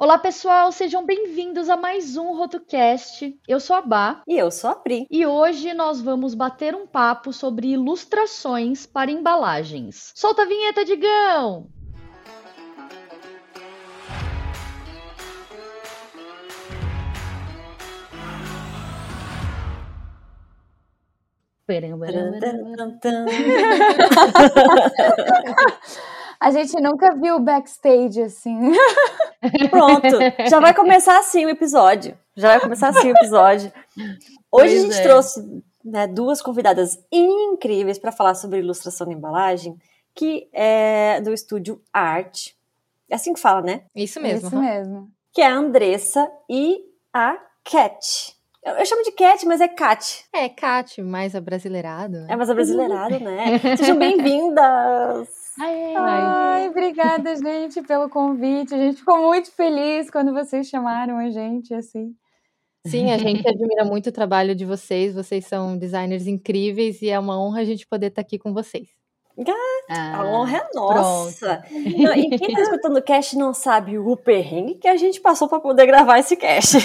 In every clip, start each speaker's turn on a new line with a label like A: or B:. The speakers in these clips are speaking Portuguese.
A: Olá, pessoal, sejam bem-vindos a mais um RotoCast. Eu sou a Bá.
B: E eu sou a Pri.
A: E hoje nós vamos bater um papo sobre ilustrações para embalagens. Solta a vinheta, Digão!
C: A gente nunca viu o backstage assim.
B: Pronto, já vai começar assim o episódio. Já vai começar assim o episódio. Hoje pois a gente é. trouxe né, duas convidadas incríveis para falar sobre ilustração de embalagem, que é do estúdio Art. É assim que fala, né?
D: Isso mesmo.
C: Isso mesmo.
B: Que é a Andressa e a Cat. Eu chamo de Cat, mas é Cat.
D: É, Cat, mais abrasileirado. Né?
B: É mais abrasileirado, né? Sejam bem-vindas!
C: Ai, Ai, obrigada, gente, pelo convite. A gente ficou muito feliz quando vocês chamaram a gente, assim.
D: Sim, a gente admira muito o trabalho de vocês. Vocês são designers incríveis e é uma honra a gente poder estar aqui com vocês.
B: Ah, a honra é nossa. Não, e quem está escutando o cast não sabe o perrengue que a gente passou para poder gravar esse cast.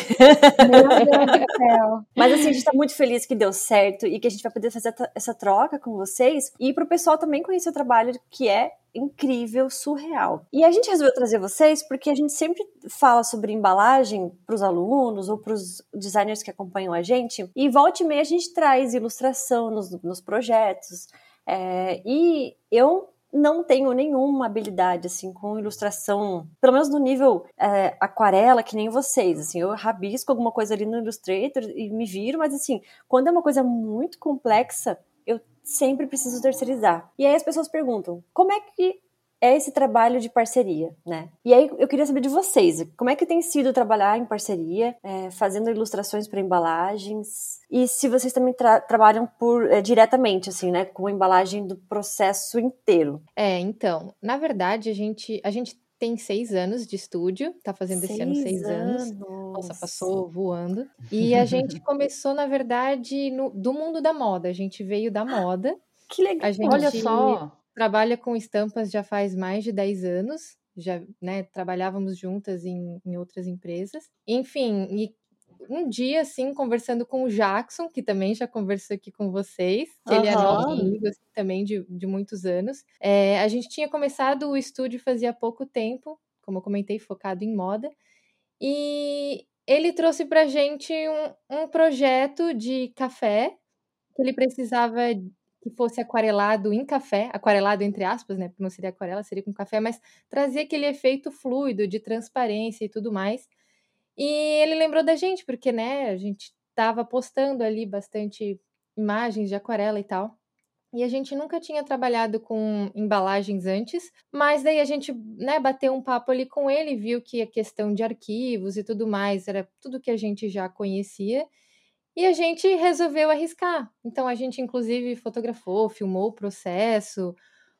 B: Meu Deus do céu. Mas assim, a gente está muito feliz que deu certo e que a gente vai poder fazer essa troca com vocês e para o pessoal também conhecer o trabalho que é incrível, surreal. E a gente resolveu trazer vocês porque a gente sempre fala sobre embalagem para os alunos ou para os designers que acompanham a gente. E volta e meia a gente traz ilustração nos, nos projetos. É, e eu não tenho nenhuma habilidade assim com ilustração, pelo menos no nível é, aquarela, que nem vocês. Assim, eu rabisco alguma coisa ali no Illustrator e me viro, mas assim, quando é uma coisa muito complexa, eu sempre preciso terceirizar. E aí as pessoas perguntam: como é que é esse trabalho de parceria, né? E aí eu queria saber de vocês, como é que tem sido trabalhar em parceria, é, fazendo ilustrações para embalagens, e se vocês também tra trabalham por é, diretamente, assim, né, com a embalagem do processo inteiro.
D: É, então, na verdade a gente a gente tem seis anos de estúdio, tá fazendo seis esse ano seis anos. anos. Nossa, passou voando. E a gente começou, na verdade, no, do mundo da moda. A gente veio da moda.
B: Que legal.
D: Gente, Olha só trabalha com estampas já faz mais de 10 anos, já né, trabalhávamos juntas em, em outras empresas. Enfim, e um dia, assim, conversando com o Jackson, que também já conversou aqui com vocês, que uhum. ele é nosso amigo assim, também de, de muitos anos. É, a gente tinha começado o estúdio fazia pouco tempo, como eu comentei, focado em moda, e ele trouxe pra gente um, um projeto de café que ele precisava que fosse aquarelado em café, aquarelado entre aspas, né? Porque não seria aquarela, seria com café, mas trazia aquele efeito fluido de transparência e tudo mais. E ele lembrou da gente, porque, né, a gente estava postando ali bastante imagens de aquarela e tal. E a gente nunca tinha trabalhado com embalagens antes, mas daí a gente, né, bateu um papo ali com ele, viu que a questão de arquivos e tudo mais era tudo que a gente já conhecia. E a gente resolveu arriscar. Então a gente, inclusive, fotografou, filmou o processo.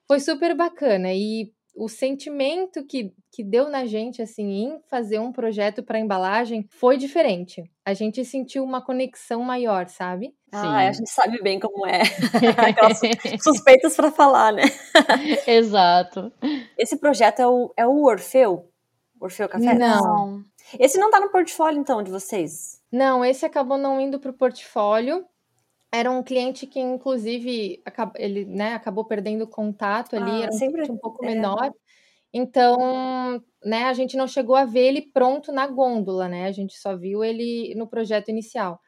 D: Foi super bacana. E o sentimento que, que deu na gente, assim, em fazer um projeto para embalagem foi diferente. A gente sentiu uma conexão maior, sabe?
B: Ah, a gente sabe bem como é. Aquelas suspeitas para falar, né?
A: Exato.
B: Esse projeto é o, é o Orfeu? Orfeu Café?
D: Não.
B: Esse não tá no portfólio, então, de vocês?
D: Não, esse acabou não indo para o portfólio. Era um cliente que, inclusive, ele né, acabou perdendo contato ali, ah, era um, sempre... um pouco é. menor. Então, né, a gente não chegou a ver ele pronto na gôndola, né? A gente só viu ele no projeto inicial.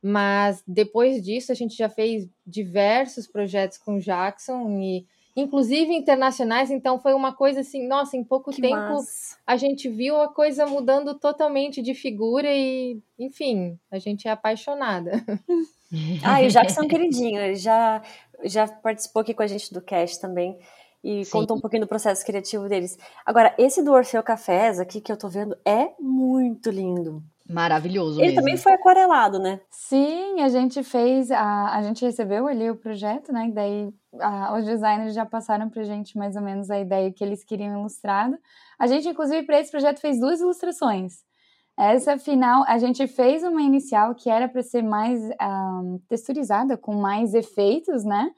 D: Mas depois disso, a gente já fez diversos projetos com o Jackson e inclusive internacionais, então foi uma coisa assim, nossa, em pouco que tempo massa. a gente viu a coisa mudando totalmente de figura e, enfim, a gente é apaixonada.
B: Ah, e o Jackson é um queridinho, ele já, já participou aqui com a gente do cast também e Sim. contou um pouquinho do processo criativo deles. Agora, esse do Orfeu Cafés aqui que eu tô vendo é muito lindo.
A: Maravilhoso.
B: Ele
A: mesmo.
B: também foi aquarelado, né?
C: Sim, a gente fez, a, a gente recebeu ali o projeto, né? Daí a, os designers já passaram pra gente mais ou menos a ideia que eles queriam ilustrado. A gente, inclusive, para esse projeto fez duas ilustrações. Essa final, a gente fez uma inicial que era para ser mais um, texturizada, com mais efeitos, né?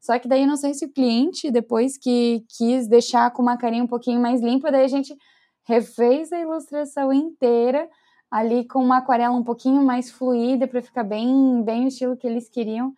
C: Só que daí não sei se o cliente, depois que quis deixar com uma carinha um pouquinho mais limpa, daí a gente refez a ilustração inteira ali com uma aquarela um pouquinho mais fluida para ficar bem, bem o estilo que eles queriam.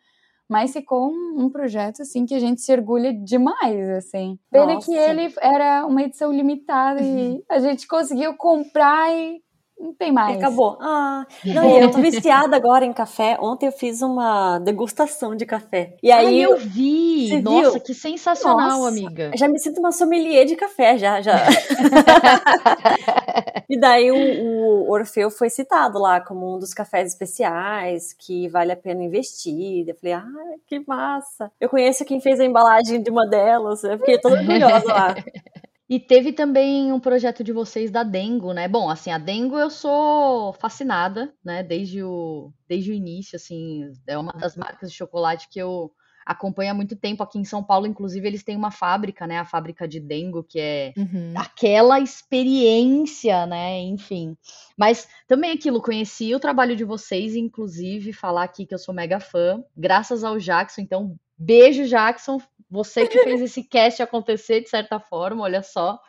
C: Mas ficou um, um, projeto assim que a gente se orgulha demais, assim. Pena Nossa. que ele era uma edição limitada e a gente conseguiu comprar e não tem mais.
B: Acabou. Ah, não, eu tô viciada agora em café. Ontem eu fiz uma degustação de café. E aí
A: eu vi. Nossa, viu? que sensacional, Nossa, amiga.
B: Já me sinto uma sommelier de café, já, já. e daí o, o, Orfeu foi citado lá como um dos cafés especiais que vale a pena investir. Eu falei, ah, que massa. Eu conheço quem fez a embalagem de uma delas. Eu fiquei toda orgulhosa lá.
A: E teve também um projeto de vocês da Dengo, né? Bom, assim, a Dengo eu sou fascinada, né? Desde o, desde o início, assim, é uma das marcas de chocolate que eu acompanho há muito tempo. Aqui em São Paulo, inclusive, eles têm uma fábrica, né? A fábrica de Dengo, que é uhum. aquela experiência, né? Enfim. Mas também aquilo, conheci o trabalho de vocês, inclusive, falar aqui que eu sou mega fã, graças ao Jackson. Então, beijo, Jackson você que fez esse cast acontecer de certa forma, olha só.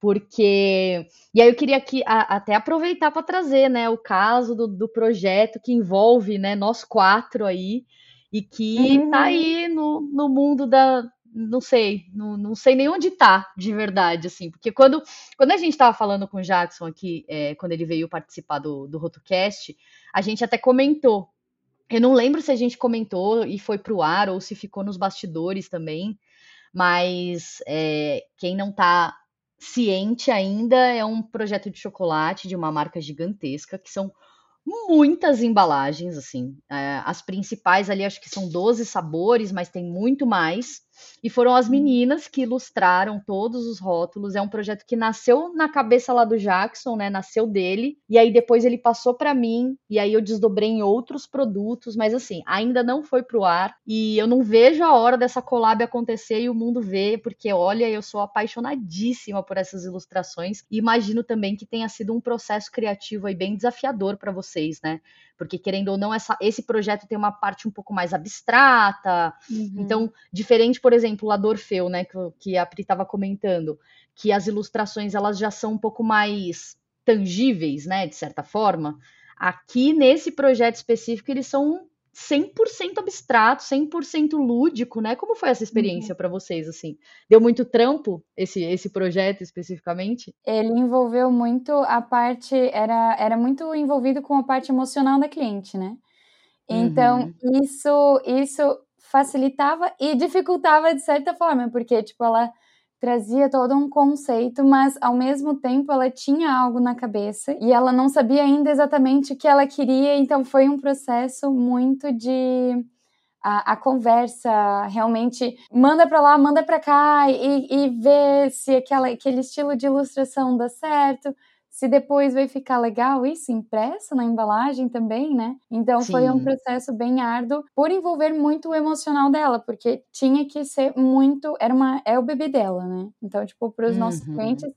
A: Porque. E aí eu queria aqui a, até aproveitar para trazer né, o caso do, do projeto que envolve né, nós quatro aí, e que uhum. tá aí no, no mundo da, não sei, não, não sei nem onde tá, de verdade, assim, porque quando, quando a gente estava falando com o Jackson aqui, é, quando ele veio participar do, do RotoCast, a gente até comentou eu não lembro se a gente comentou e foi para o ar ou se ficou nos bastidores também, mas é, quem não está ciente ainda é um projeto de chocolate de uma marca gigantesca, que são muitas embalagens, assim. É, as principais ali acho que são 12 sabores, mas tem muito mais. E foram as meninas que ilustraram todos os rótulos. É um projeto que nasceu na cabeça lá do Jackson, né? Nasceu dele. E aí depois ele passou para mim. E aí eu desdobrei em outros produtos. Mas assim, ainda não foi pro ar. E eu não vejo a hora dessa collab acontecer e o mundo ver. Porque olha, eu sou apaixonadíssima por essas ilustrações. E imagino também que tenha sido um processo criativo aí bem desafiador para vocês, né? porque querendo ou não, essa, esse projeto tem uma parte um pouco mais abstrata. Uhum. Então, diferente, por exemplo, lá do Orfeu, né, que, que a Pri estava comentando, que as ilustrações elas já são um pouco mais tangíveis, né, de certa forma. Aqui nesse projeto específico eles são 100% abstrato, 100% lúdico, né? Como foi essa experiência uhum. para vocês assim? Deu muito trampo esse esse projeto especificamente?
C: Ele envolveu muito a parte era era muito envolvido com a parte emocional da cliente, né? Então, uhum. isso isso facilitava e dificultava de certa forma, porque tipo ela trazia todo um conceito, mas ao mesmo tempo ela tinha algo na cabeça e ela não sabia ainda exatamente o que ela queria, então foi um processo muito de a, a conversa realmente manda para lá, manda para cá e, e ver se aquela, aquele estilo de ilustração dá certo se depois vai ficar legal isso impresso na embalagem também, né? Então Sim. foi um processo bem árduo por envolver muito o emocional dela, porque tinha que ser muito, era uma é o bebê dela, né? Então, tipo, para os uhum. nossos clientes,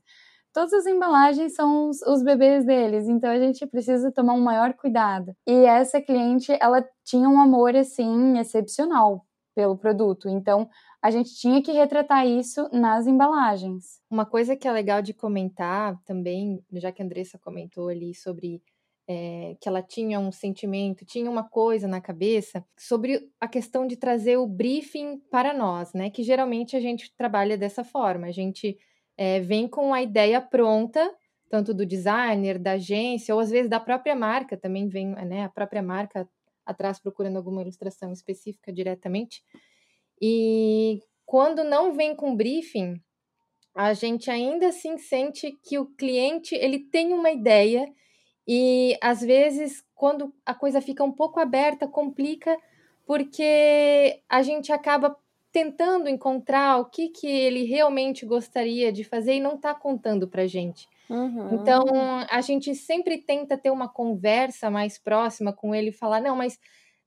C: todas as embalagens são os, os, bebês deles, então a gente precisa tomar um maior cuidado. E essa cliente, ela tinha um amor assim excepcional pelo produto. Então, a gente tinha que retratar isso nas embalagens.
D: Uma coisa que é legal de comentar também, já que a Andressa comentou ali sobre é, que ela tinha um sentimento, tinha uma coisa na cabeça, sobre a questão de trazer o briefing para nós, né? Que geralmente a gente trabalha dessa forma, a gente é, vem com a ideia pronta, tanto do designer, da agência, ou às vezes da própria marca, também vem né, a própria marca atrás procurando alguma ilustração específica diretamente. E quando não vem com briefing, a gente ainda assim sente que o cliente ele tem uma ideia e às vezes quando a coisa fica um pouco aberta complica porque a gente acaba tentando encontrar o que, que ele realmente gostaria de fazer e não está contando para gente. Uhum. Então a gente sempre tenta ter uma conversa mais próxima com ele e falar não, mas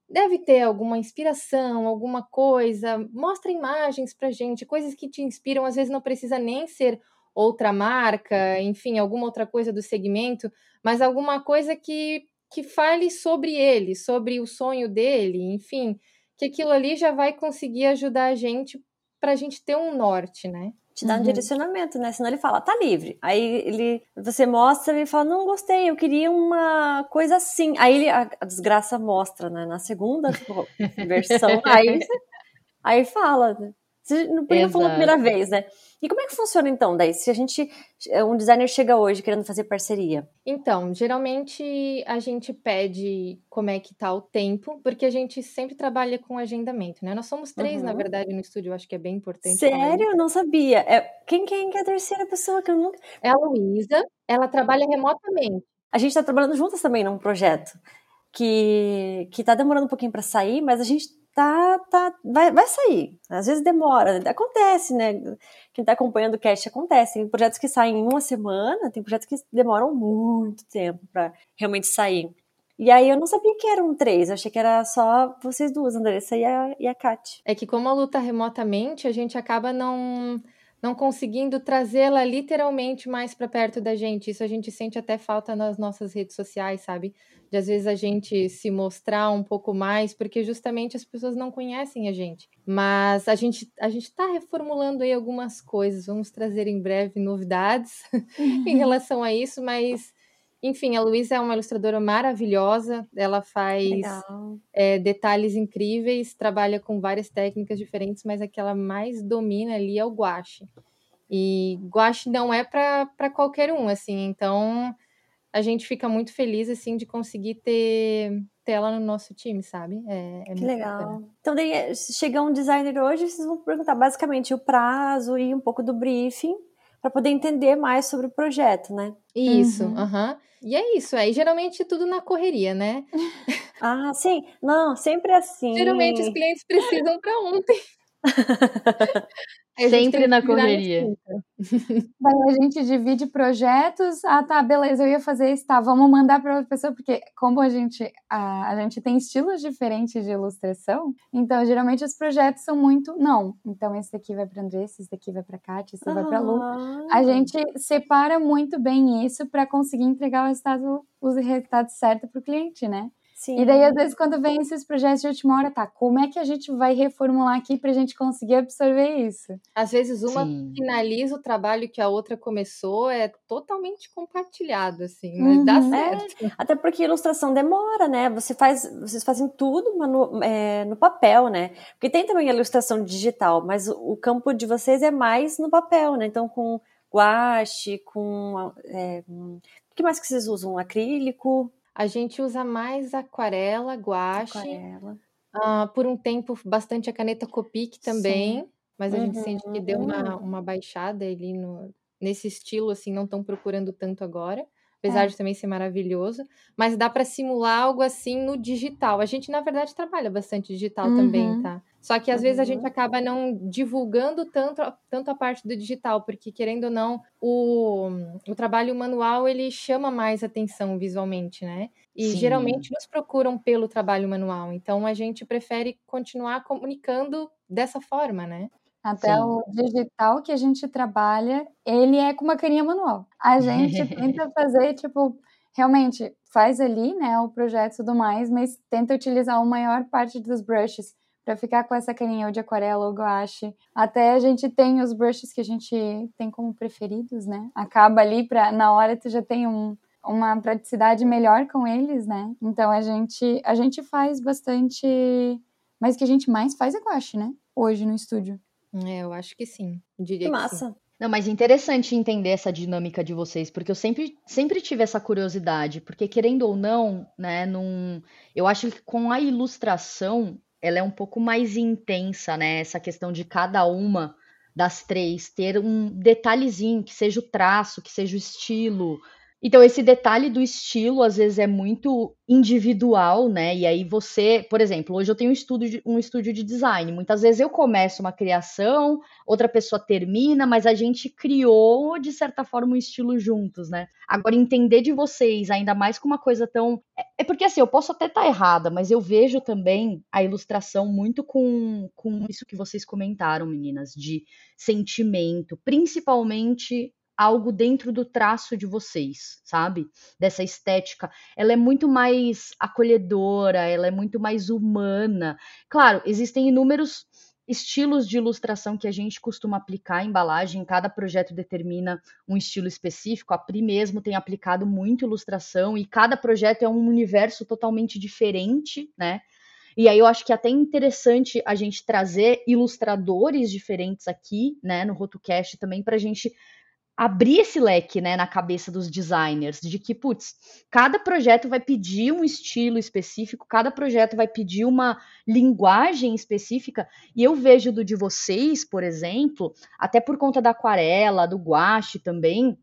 D: deve ter alguma inspiração, alguma coisa. Mostra imagens pra gente, coisas que te inspiram. Às vezes não precisa nem ser outra marca, enfim, alguma outra coisa do segmento, mas alguma coisa que, que fale sobre ele, sobre o sonho dele, enfim, que aquilo ali já vai conseguir ajudar a gente para a gente ter um norte, né?
B: Te dá uhum. um direcionamento, né? Senão ele fala, tá livre. Aí ele, você mostra e fala, não gostei, eu queria uma coisa assim. Aí ele, a, a desgraça mostra, né? Na segunda versão, aí, aí fala, né? Você não, não falou a primeira vez, né? E como é que funciona então, daí? Se a gente, eh, um designer chega hoje querendo fazer parceria?
D: Então, geralmente a gente pede como é que tá o tempo, porque a gente sempre trabalha com agendamento, né? Nós somos três, uhum. na verdade, no estúdio, acho que é bem importante.
B: Sério? Eu não sabia. É, quem, quem é a terceira pessoa que eu nunca...
D: É a Luísa, ela trabalha remotamente.
B: A gente tá trabalhando juntas também num projeto que, que tá demorando um pouquinho para sair, mas a gente tá, tá, vai, vai sair. Às vezes demora, acontece, né? Quem tá acompanhando o cast acontece. Tem projetos que saem em uma semana, tem projetos que demoram muito tempo para realmente sair. E aí eu não sabia que eram três, eu achei que era só vocês duas, Andressa e a, e a Kat.
D: É que como a luta remotamente, a gente acaba não não conseguindo trazê-la literalmente mais para perto da gente. Isso a gente sente até falta nas nossas redes sociais, sabe? De às vezes a gente se mostrar um pouco mais, porque justamente as pessoas não conhecem a gente. Mas a gente a gente está reformulando aí algumas coisas. Vamos trazer em breve novidades em relação a isso, mas enfim, a Luísa é uma ilustradora maravilhosa, ela faz é, detalhes incríveis, trabalha com várias técnicas diferentes, mas a que ela mais domina ali é o guache. E guache não é para qualquer um, assim, então a gente fica muito feliz, assim, de conseguir ter, ter ela no nosso time, sabe? É,
B: é que legal. Bacana. Então, daí, chegar um designer hoje, vocês vão perguntar basicamente o prazo e um pouco do briefing, para poder entender mais sobre o projeto, né?
D: Isso, aham. Uhum. Uhum. E é isso, aí geralmente tudo na correria, né?
B: Ah, sim. Não, sempre assim.
D: Geralmente os clientes precisam para ontem.
A: Sempre na correria.
C: Daí a gente divide projetos. Ah, tá, beleza, eu ia fazer isso, tá, vamos mandar para outra pessoa, porque como a gente, a, a gente tem estilos diferentes de ilustração, então geralmente os projetos são muito, não, então esse daqui vai para Andressa, esse daqui vai para Kátia, esse ah. vai para Lu. A gente separa muito bem isso para conseguir entregar o resultado, os resultados certos para o cliente, né? Sim. E daí, às vezes, quando vem esses projetos de última hora, tá, como é que a gente vai reformular aqui para a gente conseguir absorver isso?
D: Às vezes, uma Sim. finaliza o trabalho que a outra começou, é totalmente compartilhado, assim, uhum. dá certo.
B: É, até porque ilustração demora, né? Você faz, vocês fazem tudo no, é, no papel, né? Porque tem também a ilustração digital, mas o, o campo de vocês é mais no papel, né? Então, com guache, com. É, o que mais que vocês usam? Acrílico?
D: A gente usa mais aquarela, guache. Aquarela. Uh, por um tempo, bastante a caneta Copic também. Sim. Mas a uhum, gente sente que deu uma, uhum. uma baixada ali no, nesse estilo, assim, não estão procurando tanto agora apesar é. de também ser maravilhoso, mas dá para simular algo assim no digital. A gente, na verdade, trabalha bastante digital uhum. também, tá? Só que às uhum. vezes a gente acaba não divulgando tanto, tanto a parte do digital, porque querendo ou não, o, o trabalho manual ele chama mais atenção visualmente, né? E Sim. geralmente nos procuram pelo trabalho manual. Então a gente prefere continuar comunicando dessa forma, né?
C: Até Sim. o digital que a gente trabalha, ele é com uma carinha manual. A gente tenta fazer, tipo, realmente faz ali, né, o projeto e tudo mais, mas tenta utilizar a maior parte dos brushes para ficar com essa carinha ou de aquarela ou guache. Até a gente tem os brushes que a gente tem como preferidos, né? Acaba ali para na hora tu já tem um, uma praticidade melhor com eles, né? Então a gente a gente faz bastante, mas o que a gente mais faz é guache, né? Hoje no estúdio.
D: É, eu acho que sim. Diria que
B: massa.
D: Sim.
A: Não, mas interessante entender essa dinâmica de vocês, porque eu sempre, sempre tive essa curiosidade, porque querendo ou não, né, num, eu acho que com a ilustração ela é um pouco mais intensa, né, essa questão de cada uma das três ter um detalhezinho, que seja o traço, que seja o estilo, então, esse detalhe do estilo, às vezes, é muito individual, né? E aí você, por exemplo, hoje eu tenho um estúdio, de, um estúdio de design. Muitas vezes eu começo uma criação, outra pessoa termina, mas a gente criou, de certa forma, um estilo juntos, né? Agora, entender de vocês, ainda mais com uma coisa tão. É, é porque assim, eu posso até estar errada, mas eu vejo também a ilustração muito com, com isso que vocês comentaram, meninas, de sentimento, principalmente algo dentro do traço de vocês, sabe? Dessa estética. Ela é muito mais acolhedora, ela é muito mais humana. Claro, existem inúmeros estilos de ilustração que a gente costuma aplicar em embalagem, cada projeto determina um estilo específico. A Pri mesmo tem aplicado muito ilustração e cada projeto é um universo totalmente diferente, né? E aí eu acho que é até interessante a gente trazer ilustradores diferentes aqui, né, no RotoCast também para a gente abrir esse leque, né, na cabeça dos designers, de que, putz, cada projeto vai pedir um estilo específico, cada projeto vai pedir uma linguagem específica, e eu vejo do de vocês, por exemplo, até por conta da aquarela, do guache também,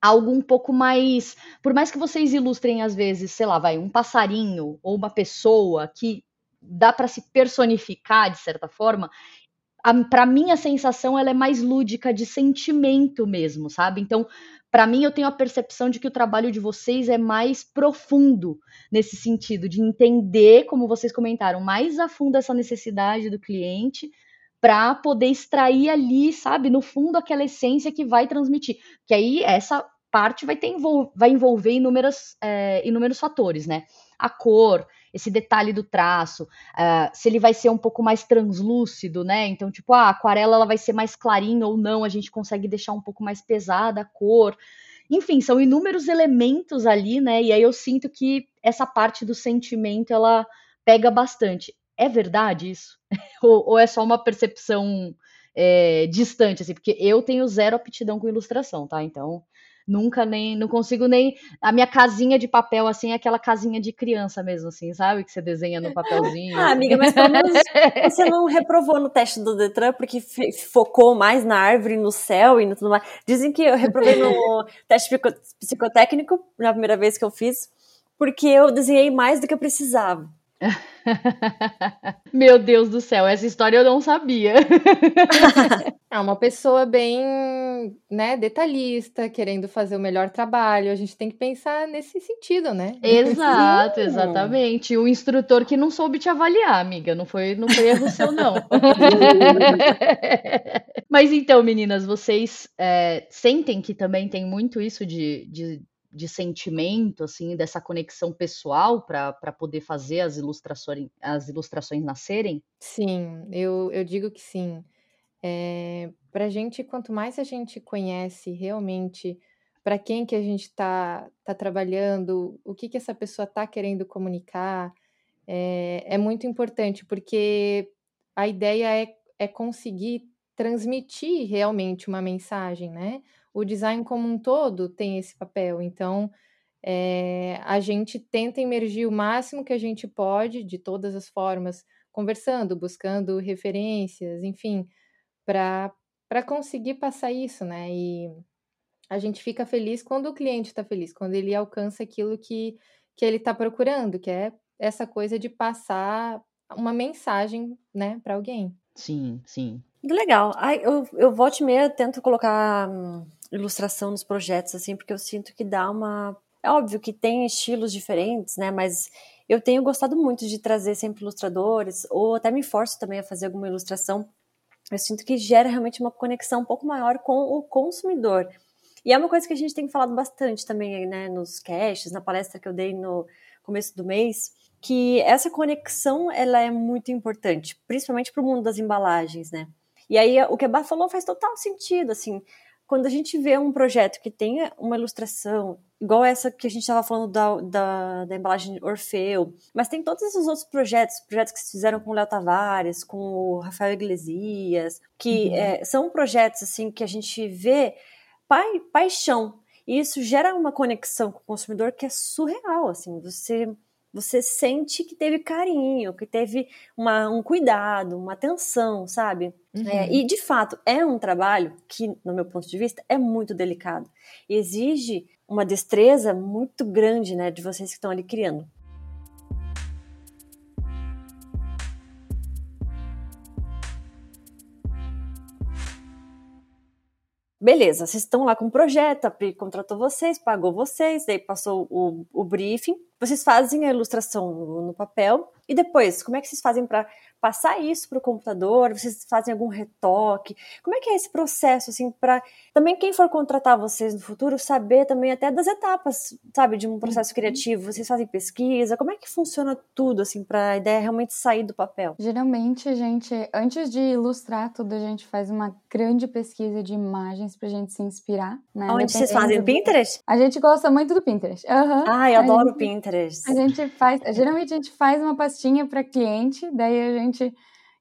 A: algo um pouco mais, por mais que vocês ilustrem às vezes, sei lá, vai um passarinho ou uma pessoa que dá para se personificar de certa forma, para mim a sensação ela é mais lúdica de sentimento mesmo, sabe? Então, para mim eu tenho a percepção de que o trabalho de vocês é mais profundo nesse sentido de entender, como vocês comentaram, mais a fundo essa necessidade do cliente para poder extrair ali, sabe, no fundo aquela essência que vai transmitir. Que aí essa parte vai ter vai envolver inúmeros, é, inúmeros fatores, né? A cor, esse detalhe do traço, uh, se ele vai ser um pouco mais translúcido, né? Então, tipo, a aquarela ela vai ser mais clarinha ou não, a gente consegue deixar um pouco mais pesada a cor. Enfim, são inúmeros elementos ali, né? E aí eu sinto que essa parte do sentimento ela pega bastante. É verdade isso? ou, ou, é só uma percepção é, distante, assim? Porque eu tenho zero aptidão com ilustração, tá? Então, nunca nem, não consigo nem, a minha casinha de papel, assim, é aquela casinha de criança mesmo, assim, sabe? Que você desenha no papelzinho.
B: ah, amiga, mas pelo menos você não reprovou no teste do Detran porque focou mais na árvore, no céu e no tudo mais. Dizem que eu reprovei no teste psicotécnico, na primeira vez que eu fiz, porque eu desenhei mais do que eu precisava.
A: Meu Deus do céu, essa história eu não sabia.
D: é uma pessoa bem, né, detalhista, querendo fazer o melhor trabalho. A gente tem que pensar nesse sentido, né?
A: Exato, exatamente. O instrutor que não soube te avaliar, amiga, não foi, não foi erro seu não. Mas então, meninas, vocês é, sentem que também tem muito isso de, de de sentimento, assim, dessa conexão pessoal para poder fazer as ilustrações, as ilustrações nascerem?
D: Sim, eu, eu digo que sim. É, para a gente, quanto mais a gente conhece realmente para quem que a gente está tá trabalhando, o que que essa pessoa está querendo comunicar, é, é muito importante, porque a ideia é, é conseguir transmitir realmente uma mensagem, né? O design como um todo tem esse papel. Então, é, a gente tenta emergir o máximo que a gente pode, de todas as formas, conversando, buscando referências, enfim, para conseguir passar isso, né? E a gente fica feliz quando o cliente está feliz, quando ele alcança aquilo que, que ele está procurando, que é essa coisa de passar uma mensagem, né, para alguém.
A: Sim, sim.
B: Legal. Ai, eu, eu volte e meia tento colocar hum, ilustração nos projetos, assim, porque eu sinto que dá uma. É óbvio que tem estilos diferentes, né? Mas eu tenho gostado muito de trazer sempre ilustradores, ou até me forço também a fazer alguma ilustração. Eu sinto que gera realmente uma conexão um pouco maior com o consumidor. E é uma coisa que a gente tem falado bastante também, né, nos caches, na palestra que eu dei no começo do mês, que essa conexão ela é muito importante, principalmente para o mundo das embalagens, né? E aí o que a Bá falou faz total sentido, assim, quando a gente vê um projeto que tem uma ilustração, igual essa que a gente estava falando da, da, da, embalagem Orfeu, mas tem todos esses outros projetos, projetos que se fizeram com o Léo Tavares, com o Rafael Iglesias, que uhum. é, são projetos assim que a gente vê pai, paixão. E isso gera uma conexão com o consumidor que é surreal, assim, você você sente que teve carinho, que teve uma, um cuidado, uma atenção, sabe? É, uhum. É, e de fato é um trabalho que, no meu ponto de vista, é muito delicado. Exige uma destreza muito grande, né, de vocês que estão ali criando. Beleza, vocês estão lá com o projeto, a Pri contratou vocês, pagou vocês, daí passou o, o briefing, vocês fazem a ilustração no papel e depois, como é que vocês fazem para passar isso para o computador? Vocês fazem algum retoque? Como é que é esse processo, assim, para também quem for contratar vocês no futuro saber também até das etapas, sabe, de um processo uhum. criativo? Vocês fazem pesquisa? Como é que funciona tudo, assim, para a ideia realmente sair do papel?
C: Geralmente, a gente, antes de ilustrar tudo, a gente faz uma grande pesquisa de imagens para a gente se inspirar. Né?
B: Onde vocês fazem? Pinterest?
C: A gente gosta muito do Pinterest. Uhum.
B: Ah, eu adoro o Pinterest.
C: A gente faz, geralmente a gente faz uma pastinha para cliente, daí a gente gente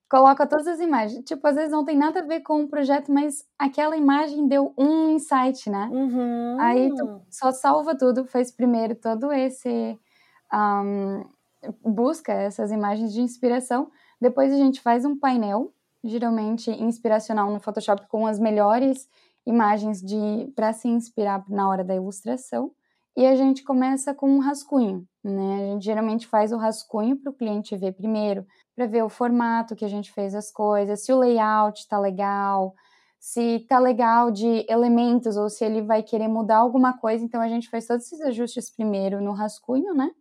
C: coloca todas as imagens. Tipo, às vezes não tem nada a ver com o projeto, mas aquela imagem deu um insight, né?
B: Uhum.
C: Aí tu só salva tudo, faz primeiro todo esse. Um, busca essas imagens de inspiração. Depois a gente faz um painel, geralmente inspiracional no Photoshop, com as melhores imagens de para se inspirar na hora da ilustração. E a gente começa com um rascunho, né? A gente geralmente faz o rascunho para o cliente ver primeiro, para ver o formato que a gente fez as coisas, se o layout está legal, se está legal de elementos ou se ele vai querer mudar alguma coisa. Então a gente faz todos esses ajustes primeiro no rascunho, né?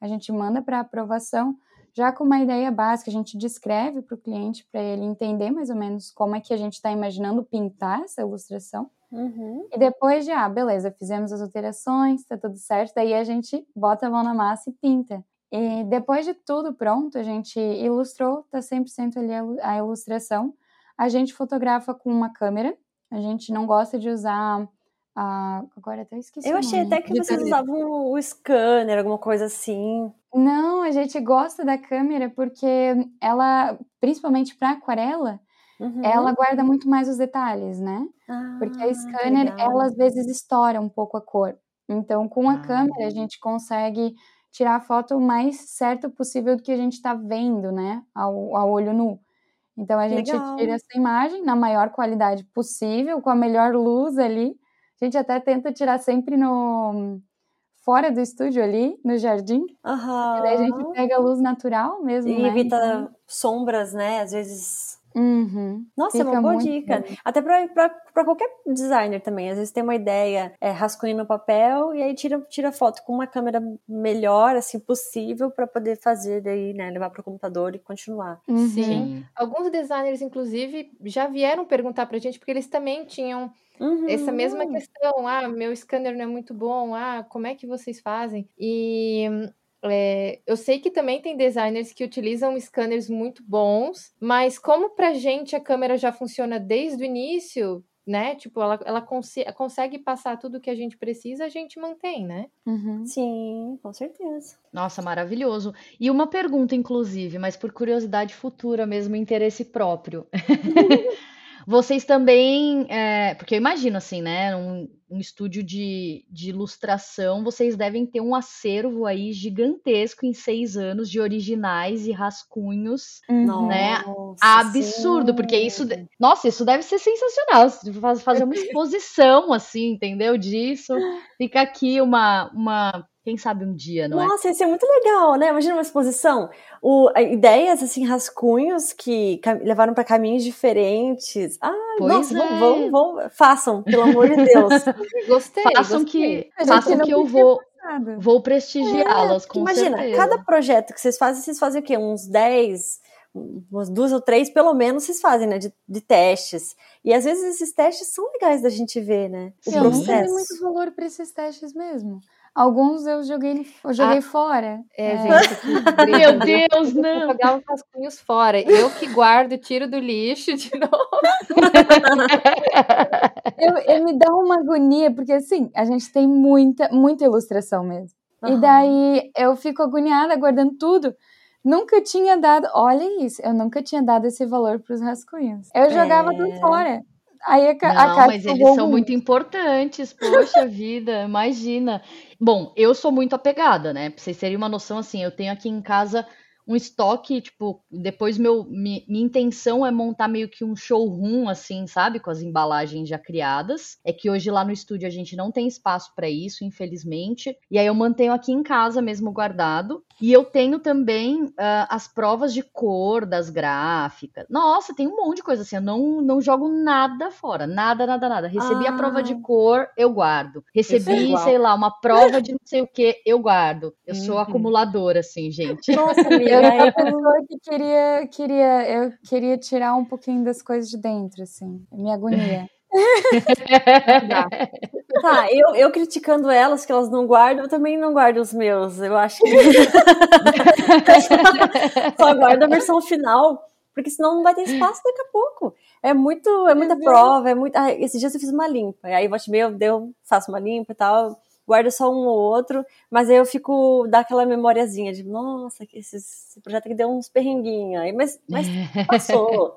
C: A gente manda para aprovação, já com uma ideia básica, a gente descreve para o cliente para ele entender mais ou menos como é que a gente está imaginando pintar essa ilustração.
B: Uhum.
C: E depois de, ah, beleza, fizemos as alterações, tá tudo certo, daí a gente bota a mão na massa e pinta. E depois de tudo pronto, a gente ilustrou, tá 100% ali a ilustração. A gente fotografa com uma câmera, a gente não gosta de usar a... Agora até esqueci
B: Eu achei até que vocês usavam o scanner, alguma coisa assim.
C: Não, a gente gosta da câmera porque ela, principalmente para aquarela, Uhum. ela guarda muito mais os detalhes, né?
B: Ah,
C: Porque a scanner, ela às vezes estoura um pouco a cor. Então, com a ah. câmera, a gente consegue tirar a foto o mais certo possível do que a gente está vendo, né? Ao, ao olho nu. Então, a gente Legal. tira essa imagem na maior qualidade possível, com a melhor luz ali. A gente até tenta tirar sempre no fora do estúdio ali, no jardim.
B: Uhum.
C: E daí a gente pega a luz natural mesmo.
B: E
C: né?
B: evita então... sombras, né? Às vezes
C: Uhum.
B: Nossa, Fica é uma boa dica. Bom. Até para qualquer designer também. Às vezes tem uma ideia, é, rascunha no papel e aí tira, tira foto com uma câmera melhor, assim, possível, para poder fazer daí, né? Levar para o computador e continuar.
D: Uhum. Sim. Alguns designers, inclusive, já vieram perguntar pra gente, porque eles também tinham Uhum. Essa mesma questão, ah, meu scanner não é muito bom, ah, como é que vocês fazem? E é, eu sei que também tem designers que utilizam scanners muito bons, mas como pra gente a câmera já funciona desde o início, né? Tipo, ela, ela cons consegue passar tudo que a gente precisa, a gente mantém, né?
B: Uhum. Sim, com certeza.
A: Nossa, maravilhoso. E uma pergunta, inclusive, mas por curiosidade futura mesmo, interesse próprio. Vocês também, é, porque eu imagino assim, né? Um, um estúdio de, de, ilustração, vocês devem ter um acervo aí gigantesco em seis anos de originais e rascunhos,
B: uhum.
A: né? Absurdo, sim. porque isso, nossa, isso deve ser sensacional. Fazer uma exposição assim, entendeu? Disso, fica aqui uma, uma quem sabe um dia, não
B: Nossa, é? Nossa, isso é muito legal, né? Imagina uma exposição. O, ideias, assim, rascunhos que levaram para caminhos diferentes. Ah, pois nossa, é. vão, vão, vão, façam, pelo amor de Deus.
A: gostei. Façam
B: gostei.
A: que, façam que eu vou. Vou prestigiá-las, é, com
B: imagina,
A: certeza.
B: cada projeto que vocês fazem, vocês fazem o quê? Uns 10, umas duas ou três, pelo menos, vocês fazem, né? De, de testes. E às vezes esses testes são legais da gente ver, né?
C: O Sim, processo. Tem muito valor para esses testes mesmo. Alguns eu joguei, eu joguei ah, fora.
D: É, é. gente. Meu Deus, não. Eu jogava os rascunhos fora. Eu que guardo, tiro do lixo de novo.
C: eu, eu me dá uma agonia, porque assim, a gente tem muita, muita ilustração mesmo. Uhum. E daí eu fico agoniada guardando tudo. Nunca tinha dado, olha isso, eu nunca tinha dado esse valor para os rascunhos. Eu jogava é... tudo fora. Aí a,
A: Não, a mas eles são muito importantes, poxa vida, imagina. Bom, eu sou muito apegada, né? Pra vocês terem uma noção, assim, eu tenho aqui em casa um estoque, tipo, depois meu, mi, minha intenção é montar meio que um showroom, assim, sabe? Com as embalagens já criadas. É que hoje lá no estúdio a gente não tem espaço para isso, infelizmente. E aí eu mantenho aqui em casa mesmo guardado. E eu tenho também uh, as provas de cor das gráficas. Nossa, tem um monte de coisa assim. Eu não, não jogo nada fora. Nada, nada, nada. Recebi ah. a prova de ah. cor, eu guardo. Recebi, é sei lá, uma prova de não sei o que, eu guardo. Eu uhum. sou acumuladora, assim, gente.
C: Nossa, amiga, eu era a pessoa que queria, queria, eu queria tirar um pouquinho das coisas de dentro, assim. Me agonia.
B: Tá, eu, eu criticando elas que elas não guardam, eu também não guardo os meus. Eu acho que só guardo a versão final, porque senão não vai ter espaço daqui a pouco. É muito, é muita prova, é muito. Ah, esses dias eu fiz uma limpa, aí volte meio, deu, faço uma limpa e tal, guardo só um ou outro, mas aí eu fico dá aquela memoriazinha de, nossa, esse, esse projeto aqui deu uns perrenguinhos, aí, mas, mas passou.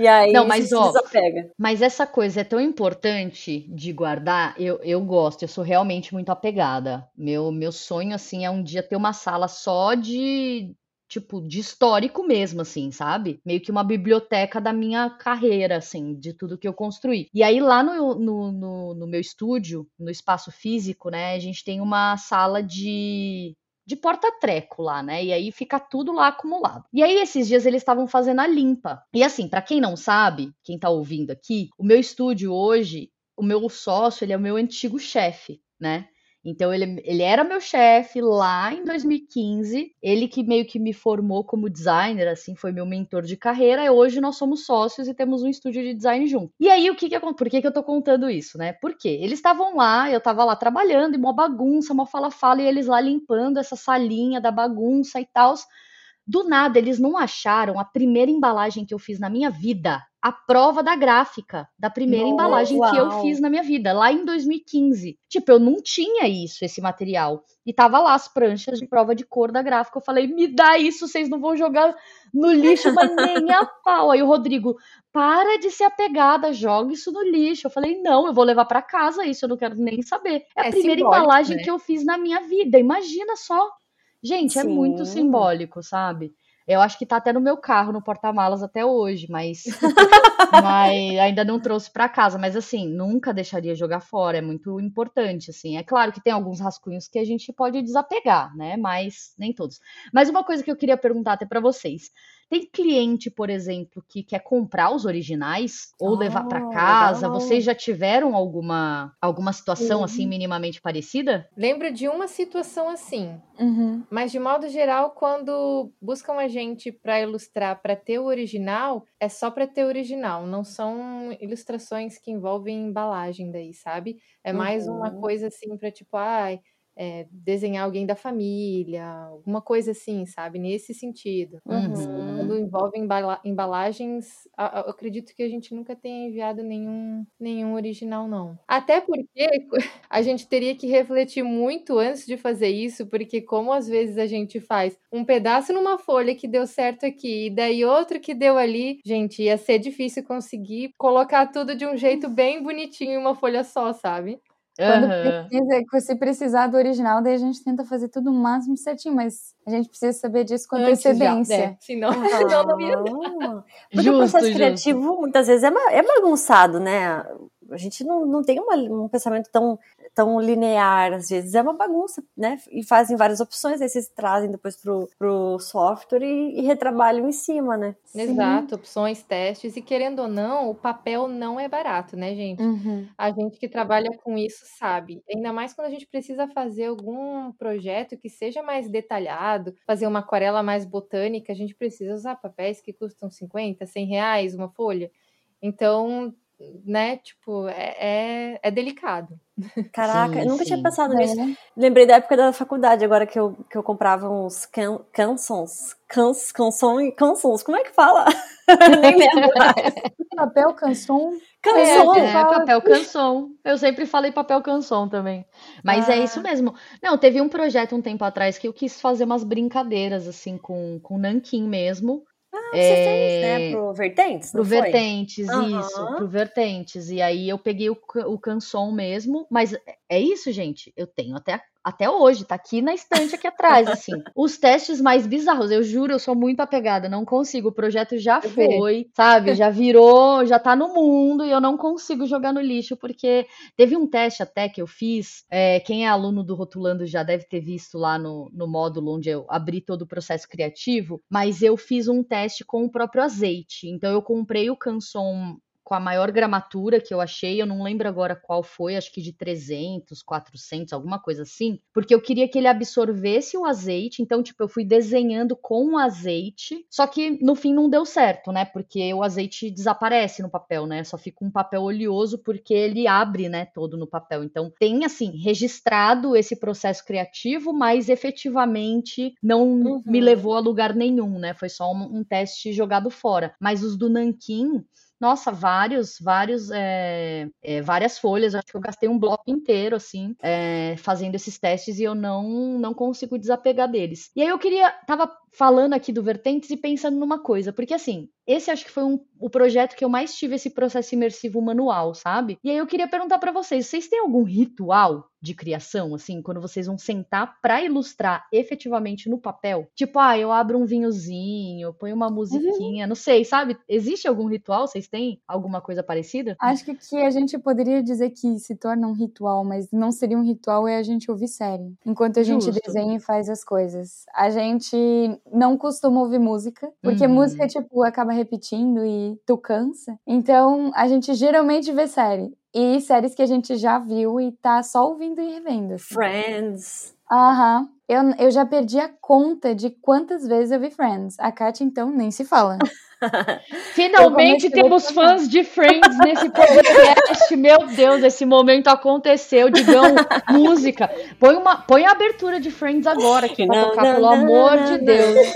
B: E aí
A: não, mas, ó, desapega. Mas essa coisa é tão importante de guardar, eu, eu gosto, eu sou realmente muito apegada. Meu, meu sonho, assim, é um dia ter uma sala só de, tipo, de histórico mesmo, assim, sabe? Meio que uma biblioteca da minha carreira, assim, de tudo que eu construí. E aí, lá no, no, no, no meu estúdio, no espaço físico, né, a gente tem uma sala de de porta-treco lá, né? E aí fica tudo lá acumulado. E aí esses dias eles estavam fazendo a limpa. E assim, para quem não sabe, quem tá ouvindo aqui, o meu estúdio hoje, o meu sócio, ele é o meu antigo chefe, né? Então ele, ele era meu chefe lá em 2015, ele que meio que me formou como designer, assim, foi meu mentor de carreira, e hoje nós somos sócios e temos um estúdio de design junto. E aí o que que por que que eu tô contando isso, né? Porque eles estavam lá, eu tava lá trabalhando, e uma bagunça, uma fala-fala, e eles lá limpando essa salinha da bagunça e tal. Do nada, eles não acharam a primeira embalagem que eu fiz na minha vida a prova da gráfica da primeira Nossa, embalagem uau. que eu fiz na minha vida, lá em 2015. Tipo, eu não tinha isso, esse material. E tava lá as pranchas de prova de cor da gráfica. Eu falei, me dá isso, vocês não vão jogar no lixo, mas nem a pau. Aí o Rodrigo, para de ser apegada, joga isso no lixo. Eu falei, não, eu vou levar para casa isso, eu não quero nem saber. É a é primeira embalagem né? que eu fiz na minha vida, imagina só. Gente, Sim. é muito simbólico, sabe? Eu acho que tá até no meu carro, no porta-malas até hoje, mas, mas ainda não trouxe para casa. Mas assim, nunca deixaria jogar fora, é muito importante, assim. É claro que tem alguns rascunhos que a gente pode desapegar, né? Mas nem todos. Mas uma coisa que eu queria perguntar até para vocês. Tem cliente, por exemplo, que quer comprar os originais ou oh, levar para casa? Legal. Vocês já tiveram alguma, alguma situação uhum. assim minimamente parecida?
D: Lembro de uma situação assim. Uhum. Mas de modo geral, quando buscam a gente para ilustrar para ter o original, é só para ter o original. Não são ilustrações que envolvem embalagem daí, sabe? É mais uhum. uma coisa assim para tipo, ai. Ah, é, desenhar alguém da família, alguma coisa assim, sabe? Nesse sentido. Uhum. Quando envolve embala embalagens, eu acredito que a gente nunca tenha enviado nenhum, nenhum original, não. Até porque a gente teria que refletir muito antes de fazer isso, porque como às vezes a gente faz um pedaço numa folha que deu certo aqui, e daí outro que deu ali, gente, ia ser difícil conseguir colocar tudo de um jeito bem bonitinho em uma folha só, sabe?
C: Quando uhum. precisa, se precisar do original, daí a gente tenta fazer tudo o máximo certinho, mas a gente precisa saber disso com Antes antecedência. Já,
D: né? Senão, senão não ia.
B: Porque justo, o processo justo. criativo muitas vezes é, é bagunçado, né? A gente não, não tem uma, um pensamento tão tão linear, às vezes é uma bagunça, né? E fazem várias opções, aí vocês trazem depois pro, pro software e, e retrabalham em cima, né?
D: Exato, Sim. opções, testes, e querendo ou não, o papel não é barato, né, gente? Uhum. A gente que trabalha com isso sabe. Ainda mais quando a gente precisa fazer algum projeto que seja mais detalhado, fazer uma aquarela mais botânica, a gente precisa usar papéis que custam 50, 100 reais uma folha. Então, né, tipo, é, é, é delicado.
B: Caraca, sim, eu nunca sim. tinha pensado nisso. É. Lembrei da época da faculdade, agora que eu, que eu comprava uns can, cançons, cans, canções, como é que fala? Nem lembro mais.
C: Papel canção?
A: Canção. É, é, papel canção. Eu sempre falei papel canção também. Mas ah. é isso ah. mesmo. Não, teve um projeto um tempo atrás que eu quis fazer umas brincadeiras, assim, com, com nanquim mesmo.
B: Ah, é... você fez, né? Pro Vertentes?
A: Pro Vertentes, uhum. isso. Pro Vertentes. E aí eu peguei o, o canção mesmo. Mas é isso, gente. Eu tenho até até hoje, tá aqui na estante aqui atrás, assim. Os testes mais bizarros, eu juro, eu sou muito apegada, não consigo. O projeto já foi, sabe? Já virou, já tá no mundo e eu não consigo jogar no lixo, porque teve um teste até que eu fiz. É, quem é aluno do Rotulando já deve ter visto lá no, no módulo onde eu abri todo o processo criativo, mas eu fiz um teste com o próprio azeite. Então eu comprei o Canson com a maior gramatura que eu achei, eu não lembro agora qual foi, acho que de 300, 400, alguma coisa assim, porque eu queria que ele absorvesse o azeite, então, tipo, eu fui desenhando com o azeite, só que no fim não deu certo, né, porque o azeite desaparece no papel, né, só fica um papel oleoso porque ele abre, né, todo no papel. Então, tem, assim, registrado esse processo criativo, mas efetivamente não uhum. me levou a lugar nenhum, né, foi só um, um teste jogado fora. Mas os do Nankin, nossa, vários, vários, é, é, várias folhas. Acho que eu gastei um bloco inteiro, assim, é, fazendo esses testes e eu não, não consigo desapegar deles. E aí eu queria, tava falando aqui do Vertentes e pensando numa coisa, porque assim, esse acho que foi um, o projeto que eu mais tive esse processo imersivo manual, sabe? E aí eu queria perguntar para vocês, vocês têm algum ritual de criação, assim, quando vocês vão sentar para ilustrar efetivamente no papel? Tipo, ah, eu abro um vinhozinho, ponho uma musiquinha, uhum. não sei, sabe? Existe algum ritual? Vocês têm alguma coisa parecida?
C: Acho que que a gente poderia dizer que se torna um ritual, mas não seria um ritual é a gente ouvir série, enquanto a gente Justo. desenha e faz as coisas. A gente não costuma ouvir música, porque uhum. música, tipo, acaba repetindo e tu cansa. Então, a gente geralmente vê série. E séries que a gente já viu e tá só ouvindo e revendo.
B: Assim. Friends.
C: Aham. Eu, eu já perdi a conta de quantas vezes eu vi Friends. A Kátia, então, nem se fala.
A: Finalmente temos fãs de Friends nesse podcast. Meu Deus, esse momento aconteceu. Digam música. Põe, uma, põe a abertura de Friends agora aqui pra não, tocar, não, pelo não, amor de Deus.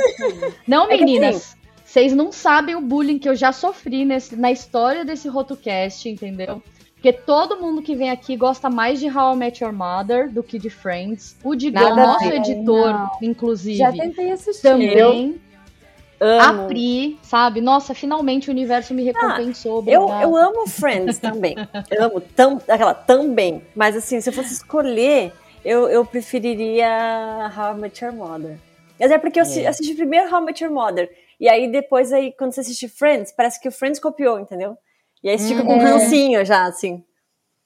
A: Não, meninas. É assim, vocês não sabem o bullying que eu já sofri nesse, na história desse RotoCast, entendeu? Porque todo mundo que vem aqui gosta mais de How I Met Your Mother do que de Friends. O Digão, nosso editor, não. inclusive.
C: Já tentei assistir.
A: Também. Amo. A Pri, sabe? Nossa, finalmente o universo me ah, recompensou.
B: Ah, eu, eu amo Friends também. eu amo tam, aquela também. Mas assim, se eu fosse escolher, eu, eu preferiria How I Met Your Mother. Mas é porque eu é. assisti primeiro How I Met Your Mother. E aí depois, aí, quando você assiste Friends, parece que o Friends copiou, entendeu? E aí você fica com um é. rancinho já, assim.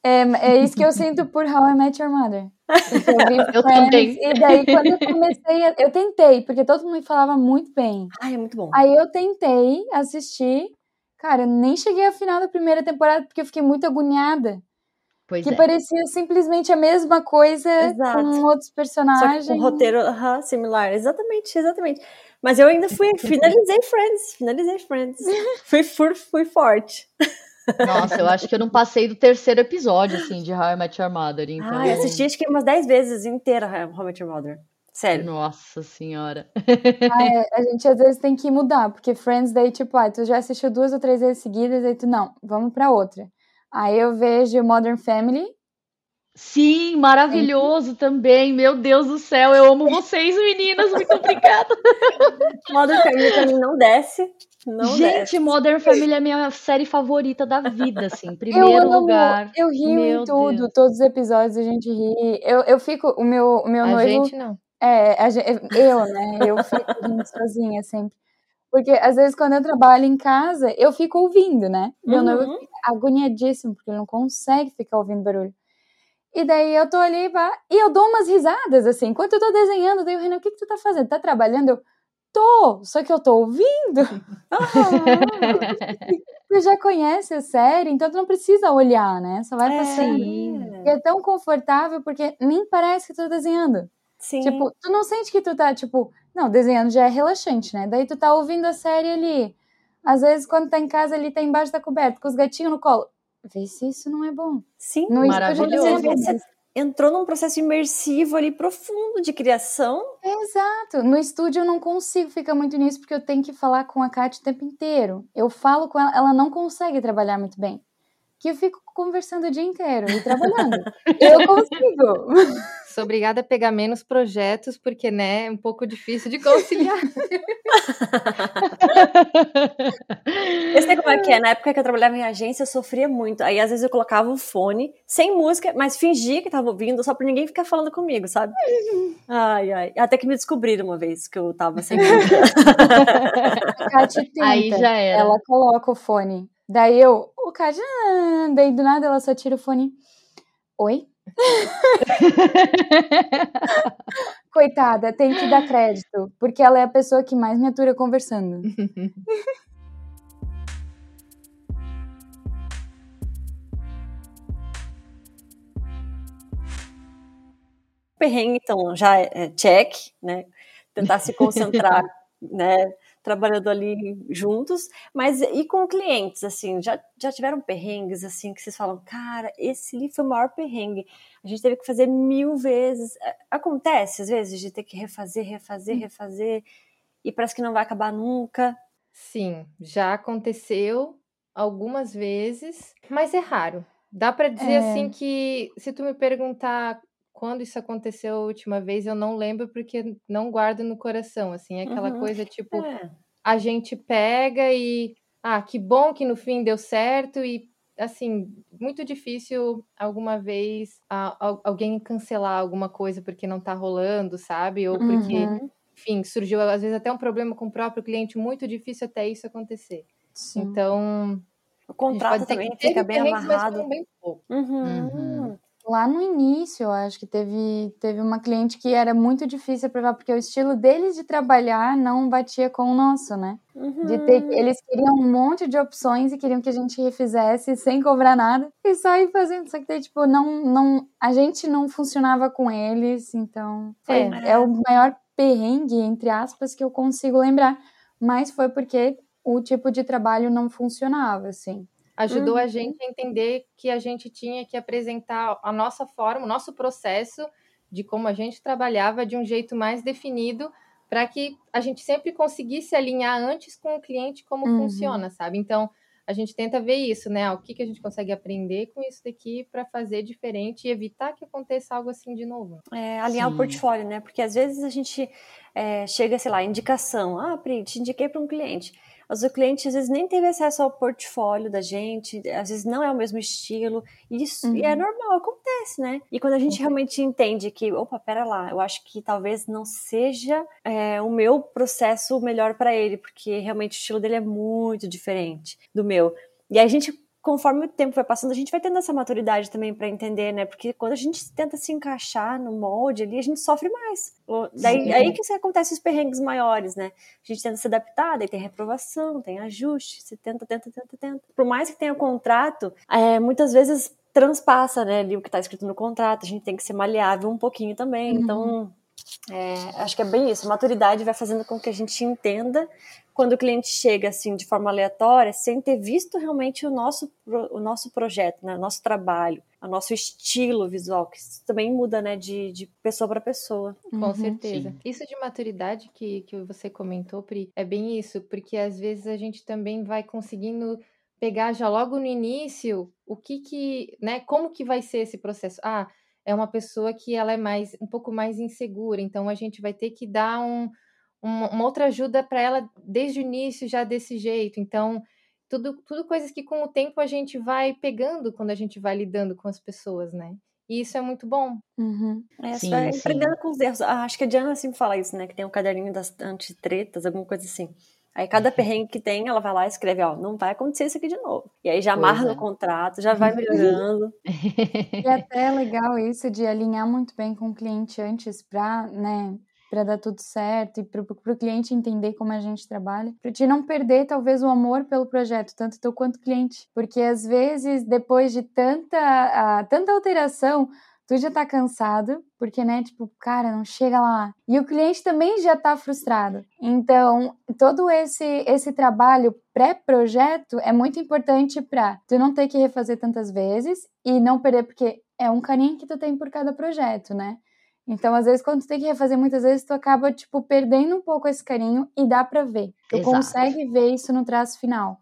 C: É, é isso que eu sinto por How I Met Your Mother.
A: Eu, também.
C: E daí, quando eu comecei, a, eu tentei, porque todo mundo me falava muito bem.
B: Ai, é muito bom.
C: Aí eu tentei assistir. Cara, eu nem cheguei ao final da primeira temporada porque eu fiquei muito agoniada. Pois que é. parecia simplesmente a mesma coisa Exato. com outros personagens.
B: Só com um roteiro uh -huh, similar. Exatamente, exatamente. Mas eu ainda fui, finalizei Friends, finalizei Friends. fui, fui, fui forte.
A: Nossa, eu acho que eu não passei do terceiro episódio, assim, de How I Met Your Mother. Então...
B: Ah, eu assisti acho que umas dez vezes inteira How I Met Your Mother. Sério.
A: Nossa senhora.
C: Ah, é, a gente às vezes tem que mudar, porque Friends daí, tipo, ah, tu já assistiu duas ou três vezes seguidas, aí tu, não, vamos pra outra. Aí eu vejo Modern Family,
A: Sim, maravilhoso Sim. também. Meu Deus do céu, eu amo vocês, meninas. Muito obrigada.
B: Modern Family pra mim não desce. Não
A: Gente,
B: desce.
A: Modern Family é a minha série favorita da vida, assim. Primeiro eu amo, lugar.
C: Eu rio meu em tudo, Deus. todos os episódios a gente ri. Eu, eu fico, o meu, o meu
A: a
C: noivo.
A: A gente não.
C: É, a gente, eu, né? Eu fico rindo sozinha sempre. Porque às vezes quando eu trabalho em casa, eu fico ouvindo, né? Meu uhum. noivo fica agoniadíssimo, porque ele não consegue ficar ouvindo barulho. E daí eu tô ali pá, e eu dou umas risadas, assim, enquanto eu tô desenhando, daí o Renan, o que que tu tá fazendo? Tá trabalhando? Eu, tô, só que eu tô ouvindo. tu já conhece a série, então tu não precisa olhar, né? Só vai passando. É. E é tão confortável, porque nem parece que tu tá desenhando. Sim. Tipo, tu não sente que tu tá, tipo, não, desenhando já é relaxante, né? Daí tu tá ouvindo a série ali. Às vezes, quando tá em casa, ali tá embaixo da coberta, com os gatinhos no colo vê se isso não é bom.
B: Sim,
C: no
A: maravilhoso.
B: Você entrou num processo imersivo ali profundo de criação.
C: Exato. No estúdio eu não consigo ficar muito nisso porque eu tenho que falar com a Kátia o tempo inteiro. Eu falo com ela, ela não consegue trabalhar muito bem. Que eu fico conversando o dia inteiro e trabalhando. eu consigo.
D: Sou obrigada a pegar menos projetos, porque, né, é um pouco difícil de conciliar.
B: eu sei como é que é. Na época que eu trabalhava em agência, eu sofria muito. Aí, às vezes, eu colocava o fone, sem música, mas fingia que tava ouvindo, só pra ninguém ficar falando comigo, sabe? Ai, ai. Até que me descobriram uma vez que eu tava sem música.
C: Aí já era. Ela coloca o fone. Daí eu, o Kátia, ah, daí do nada ela só tira o fone. Oi? Coitada, tem que dar crédito, porque ela é a pessoa que mais me atura conversando.
B: Perrengue, então, já é check, né? Tentar se concentrar, né? Trabalhando ali juntos, mas e com clientes, assim, já, já tiveram perrengues, assim, que vocês falam, cara, esse ali foi o maior perrengue, a gente teve que fazer mil vezes, acontece às vezes de ter que refazer, refazer, hum. refazer, e parece que não vai acabar nunca.
D: Sim, já aconteceu algumas vezes, mas é raro. Dá para dizer é. assim que se tu me perguntar quando isso aconteceu a última vez, eu não lembro porque não guardo no coração, assim, é aquela uhum. coisa tipo, é. a gente pega e, ah, que bom que no fim deu certo e, assim, muito difícil alguma vez a, a, alguém cancelar alguma coisa porque não tá rolando, sabe? Ou porque, uhum. enfim, surgiu às vezes até um problema com o próprio cliente, muito difícil até isso acontecer. Sim. Então,
B: o contrato também fica bem amarrado. Bem pouco.
C: Uhum. Uhum lá no início, eu acho que teve, teve uma cliente que era muito difícil aprovar, porque o estilo deles de trabalhar não batia com o nosso, né? Uhum. De ter, uhum. eles queriam um monte de opções e queriam que a gente refizesse sem cobrar nada e só ir fazendo. Só que daí, tipo, não, não, a gente não funcionava com eles, então foi, é, é o maior perrengue, entre aspas, que eu consigo lembrar. Mas foi porque o tipo de trabalho não funcionava, assim
D: ajudou uhum. a gente a entender que a gente tinha que apresentar a nossa forma, o nosso processo de como a gente trabalhava de um jeito mais definido para que a gente sempre conseguisse alinhar antes com o cliente como uhum. funciona, sabe? Então, a gente tenta ver isso, né? O que, que a gente consegue aprender com isso daqui para fazer diferente e evitar que aconteça algo assim de novo.
B: É, alinhar Sim. o portfólio, né? Porque às vezes a gente é, chega, sei lá, indicação. Ah, Pri, te indiquei para um cliente. Mas o cliente às vezes nem teve acesso ao portfólio da gente, às vezes não é o mesmo estilo, isso uhum. e é uhum. normal, acontece, né? E quando a gente uhum. realmente entende que, opa, pera lá, eu acho que talvez não seja é, o meu processo melhor para ele, porque realmente o estilo dele é muito diferente do meu. E a gente conforme o tempo vai passando, a gente vai tendo essa maturidade também para entender, né? Porque quando a gente tenta se encaixar no molde ali, a gente sofre mais. Daí aí que acontece os perrengues maiores, né? A gente tenta se adaptar, daí tem reprovação, tem ajuste, você tenta, tenta, tenta, tenta. Por mais que tenha contrato, é, muitas vezes transpassa, né, ali o que está escrito no contrato, a gente tem que ser maleável um pouquinho também, uhum. então é, acho que é bem isso. A maturidade vai fazendo com que a gente entenda quando o cliente chega assim de forma aleatória, sem ter visto realmente o nosso, o nosso projeto, né, o nosso trabalho, o nosso estilo visual, que também muda né, de, de pessoa para pessoa.
D: Com uhum, certeza. Sim. Isso de maturidade que, que você comentou, Pri, é bem isso, porque às vezes a gente também vai conseguindo pegar já logo no início o que que, né, como que vai ser esse processo. Ah, é uma pessoa que ela é mais um pouco mais insegura, então a gente vai ter que dar um, uma, uma outra ajuda para ela desde o início já desse jeito. Então, tudo, tudo coisas que com o tempo a gente vai pegando quando a gente vai lidando com as pessoas, né? E isso é muito bom.
B: Uhum. É, sim, sim. aprendendo com os erros. Ah, acho que a Diana sempre fala isso, né? Que tem um caderninho das antitretas, alguma coisa assim. Aí cada perrengue que tem, ela vai lá e escreve, ó, não vai acontecer isso aqui de novo. E aí já amarra no é. contrato, já vai melhorando.
C: e até é legal isso de alinhar muito bem com o cliente antes para, né, para dar tudo certo e para o cliente entender como a gente trabalha, para te não perder talvez o amor pelo projeto, tanto tu quanto cliente, porque às vezes depois de tanta, uh, tanta alteração, tu já tá cansado, porque, né, tipo, cara, não chega lá. E o cliente também já tá frustrado. Então, todo esse esse trabalho pré-projeto é muito importante para tu não ter que refazer tantas vezes e não perder, porque é um carinho que tu tem por cada projeto, né? Então, às vezes, quando tu tem que refazer muitas vezes, tu acaba, tipo, perdendo um pouco esse carinho e dá pra ver. Tu Exato. consegue ver isso no traço final.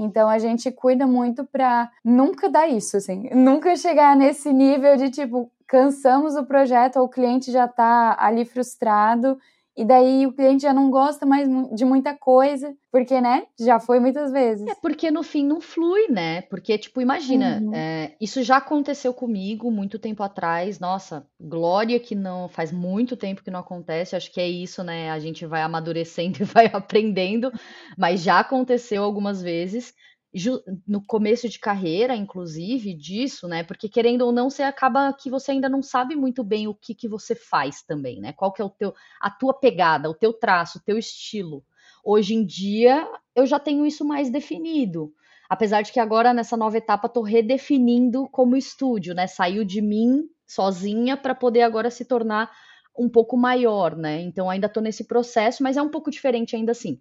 C: Então a gente cuida muito para nunca dar isso, assim, nunca chegar nesse nível de tipo, cansamos o projeto ou o cliente já está ali frustrado e daí o cliente já não gosta mais de muita coisa, porque, né, já foi muitas vezes.
A: É porque no fim não flui, né? Porque, tipo, imagina, uhum. é, isso já aconteceu comigo muito tempo atrás. Nossa, glória que não faz muito tempo que não acontece. Acho que é isso, né? A gente vai amadurecendo e vai aprendendo, mas já aconteceu algumas vezes no começo de carreira, inclusive, disso, né? Porque querendo ou não, você acaba que você ainda não sabe muito bem o que, que você faz também, né? Qual que é o teu, a tua pegada, o teu traço, o teu estilo. Hoje em dia, eu já tenho isso mais definido. Apesar de que agora, nessa nova etapa, estou redefinindo como estúdio, né? Saiu de mim sozinha para poder agora se tornar um pouco maior, né? Então ainda estou nesse processo, mas é um pouco diferente ainda assim.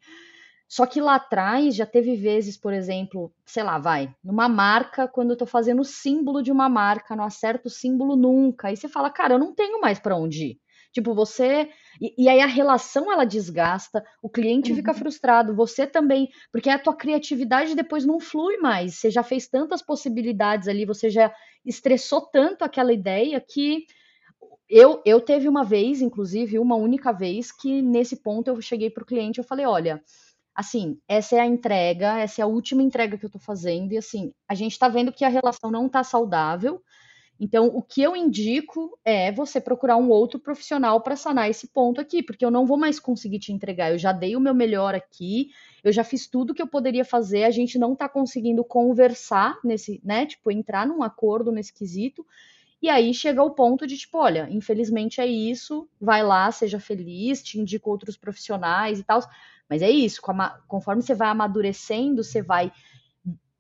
A: Só que lá atrás já teve vezes, por exemplo, sei lá, vai, numa marca, quando eu tô fazendo o símbolo de uma marca, não acerto o símbolo nunca. Aí você fala, cara, eu não tenho mais para onde ir. Tipo, você. E, e, aí a relação ela desgasta, o cliente uhum. fica frustrado, você também, porque a tua criatividade depois não flui mais. Você já fez tantas possibilidades ali, você já estressou tanto aquela ideia que eu, eu teve uma vez, inclusive, uma única vez, que nesse ponto eu cheguei para o cliente e falei: olha assim, essa é a entrega, essa é a última entrega que eu tô fazendo, e assim, a gente tá vendo que a relação não tá saudável. Então, o que eu indico é você procurar um outro profissional para sanar esse ponto aqui, porque eu não vou mais conseguir te entregar. Eu já dei o meu melhor aqui, eu já fiz tudo que eu poderia fazer, a gente não tá conseguindo conversar nesse, né? Tipo, entrar num acordo nesse quesito. E aí chega o ponto de tipo, olha, infelizmente é isso, vai lá, seja feliz, te indico outros profissionais e tal. Mas é isso, conforme você vai amadurecendo, você vai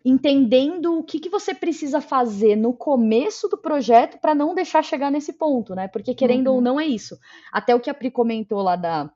A: entendendo o que, que você precisa fazer no começo do projeto para não deixar chegar nesse ponto, né? Porque querendo uhum. ou não é isso. Até o que a Pri comentou lá da,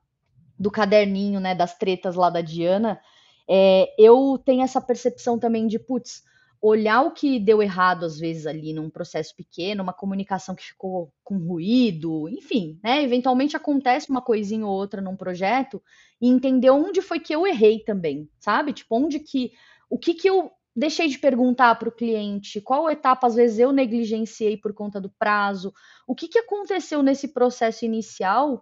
A: do caderninho, né, das tretas lá da Diana, é, eu tenho essa percepção também de, putz, olhar o que deu errado às vezes ali num processo pequeno, uma comunicação que ficou com ruído, enfim, né? Eventualmente acontece uma coisinha ou outra num projeto e entender onde foi que eu errei também, sabe? Tipo, onde que o que que eu deixei de perguntar para o cliente, qual etapa às vezes eu negligenciei por conta do prazo, o que que aconteceu nesse processo inicial uh,